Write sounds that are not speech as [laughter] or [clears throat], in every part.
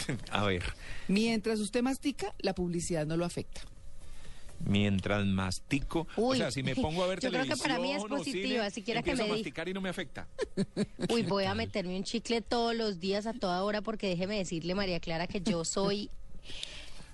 [laughs] A ver, Mientras usted mastica, la publicidad no lo afecta. mientras mastico, o Uy, sea, si me pongo a ver [laughs] yo creo que para mí es o positiva, cine, siquiera que me a masticar y no me afecta. [laughs] Uy, voy a meterme un chicle todos los días a toda hora porque déjeme decirle, María Clara, que yo soy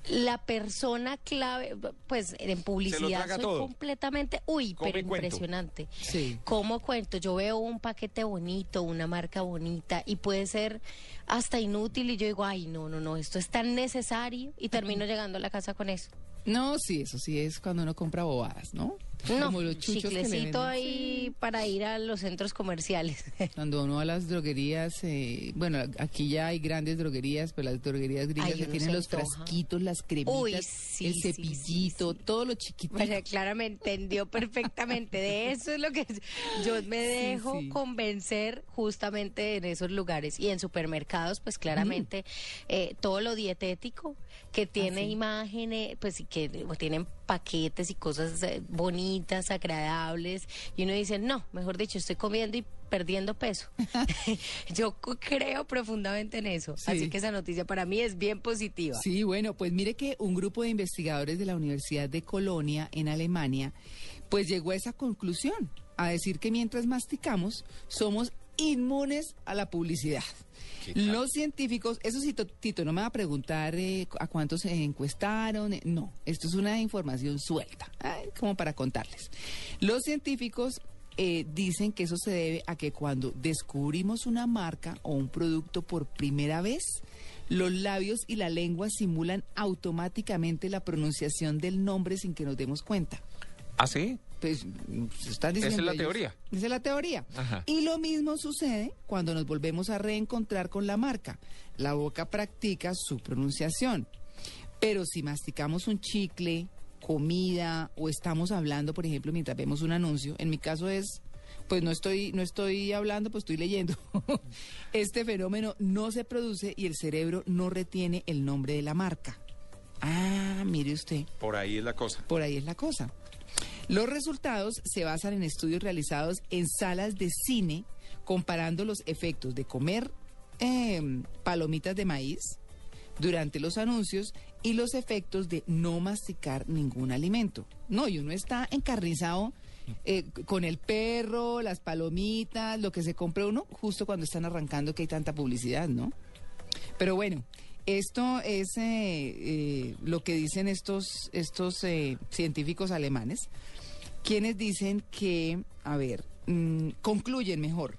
la persona clave, pues en publicidad soy todo. completamente, uy, Come pero cuento. impresionante. Sí. ¿Cómo cuento? Yo veo un paquete bonito, una marca bonita y puede ser hasta inútil y yo digo, ay, no, no, no, esto es tan necesario y termino [laughs] llegando a la casa con eso. No, sí, eso sí es cuando uno compra bobadas, ¿no? No, Como los chuchos que le ahí para ir a los centros comerciales. [laughs] Cuando uno va a las droguerías, eh, bueno, aquí ya hay grandes droguerías, pero las droguerías gringas Ay, que tienen los antoja. frasquitos, las cremitas, Uy, sí, el sí, sí, cepillito, sí. todo lo chiquitito. María Clara me entendió perfectamente. De eso es lo que yo me dejo sí. convencer justamente en esos lugares. Y en supermercados, pues claramente, eh, todo lo dietético que tiene sí. imágenes, pues y que tienen paquetes y cosas eh, bonitas, agradables. Y uno dice, no, mejor dicho, estoy comiendo y perdiendo peso. [laughs] [laughs] yo creo profundamente en eso. Sí. Así que esa noticia para mí es bien positiva. Sí, bueno, pues mire que un grupo de investigadores de la Universidad de Colonia en Alemania, pues llegó a esa conclusión, a decir que mientras masticamos somos inmunes a la publicidad. Los científicos, eso sí, to- Tito, no me va a preguntar eh, a cuántos se encuestaron, eh, no, esto es una información suelta, como para contarles. Los científicos eh, dicen que eso se debe a que cuando descubrimos una marca o un producto por primera vez, los labios y la lengua simulan automáticamente la pronunciación del nombre sin que nos demos cuenta. ¿Ah, sí? Pues mm, están Esa es diciendo la ellos. teoría. Esa es la teoría. Ajá. Y lo mismo sucede cuando nos volvemos a reencontrar con la marca. La boca practica su pronunciación. Pero si masticamos un chicle, comida o estamos hablando, por ejemplo, mientras vemos un anuncio, en mi caso es pues no estoy no estoy hablando, pues estoy leyendo. [laughs] este fenómeno no se produce y el cerebro no retiene el nombre de la marca. Ah, mire usted. Por ahí es la cosa. Por ahí es la cosa. Los resultados se basan en estudios realizados en salas de cine comparando los efectos de comer eh, palomitas de maíz durante los anuncios y los efectos de no masticar ningún alimento. No, y uno está encarnizado eh, con el perro, las palomitas, lo que se compra uno justo cuando están arrancando que hay tanta publicidad, ¿no? Pero bueno, esto es eh, eh, lo que dicen estos, estos eh, científicos alemanes, quienes dicen que, a ver, mm, concluyen mejor.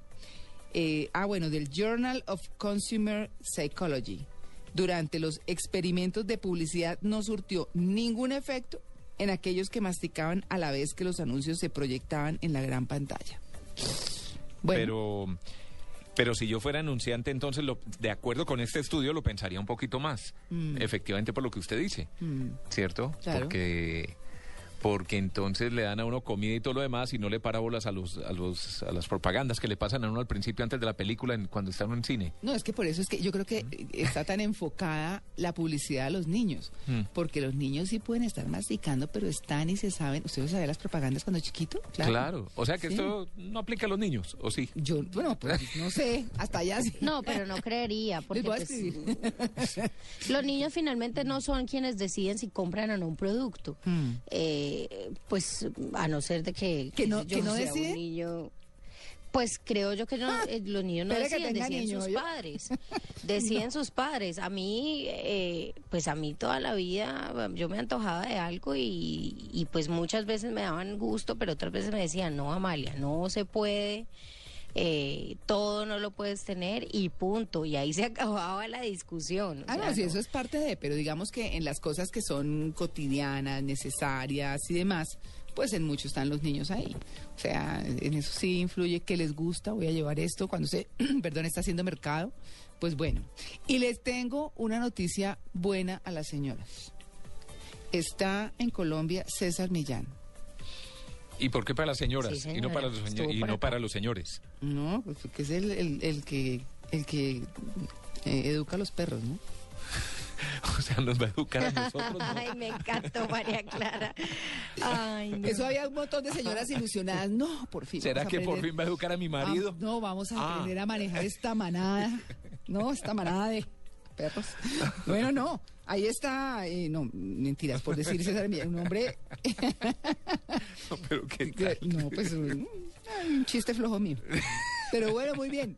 Ah, bueno, del Journal of Consumer Psychology. Durante los experimentos de publicidad no surtió ningún efecto en aquellos que masticaban a la vez que los anuncios se proyectaban en la gran pantalla. Bueno, Pero, pero si yo fuera anunciante, entonces, lo, de acuerdo con este estudio, lo pensaría un poquito más. Efectivamente, por lo que usted dice, mm, ¿cierto? Claro. Porque, porque entonces le dan a uno comida y todo lo demás y no le para bolas a, los, a, los, a las propagandas que le pasan a uno al principio, antes de la película, en- cuando está uno en cine. No, es que por eso es que yo creo que eh, está tan enfocada la publicidad a los niños, Mm. porque los niños sí pueden estar masticando, pero están y se saben. ¿Usted sabe las propagandas cuando chiquito? Claro. O sea que Sí. esto no aplica a los niños, ¿o sí? Yo, bueno, pues no sé, hasta allá sí. No, pero no creería, porque Les voy a pues, [laughs] los niños finalmente no son quienes deciden si compran o no un producto. Mm. Eh, pues a no ser de que, ¿Que no- yo, que no sea un niño... Pues creo yo que no, eh, los niños no tenga deciden niño, sus ¿yo? padres. [laughs] Deciden sus padres. A mí, eh, pues a mí toda la vida yo me antojaba de algo y, y pues muchas veces me daban gusto, pero otras veces me decían, no, Amalia, no se puede. Eh, todo no lo puedes tener y punto. Y ahí se [laughs] acababa la discusión. Ah, sea, no, sí, no. eso es parte de, pero digamos que en las cosas que son cotidianas, necesarias y demás, pues en mucho están los niños ahí. O sea, en eso sí influye que les gusta, voy a llevar esto cuando se, [clears throat] perdón, está haciendo mercado. Pues bueno, y les tengo una noticia buena a las señoras. Está en Colombia César Millán. ¿Y por qué para las señoras Sí, y no para los, señor- y no para los señores? No, pues porque es el, el- el que el que eh, educa a los perros, ¿no? [laughs] O sea, nos va a educar a nosotros. ¿no? [laughs] Ay, me encantó María Clara. Ay, no. Eso había un montón de señoras ilusionadas. No, por fin. ¿Será que por fin va a educar a mi marido? Ah, no, vamos a Ah. aprender a manejar esta manada. No, esta manada de perros. Bueno, no. Ahí está, eh, no, mentiras, por decir César un hombre. [laughs] Pero qué tal. [laughs] No, pues un, un chiste flojo mío. Pero bueno, muy bien.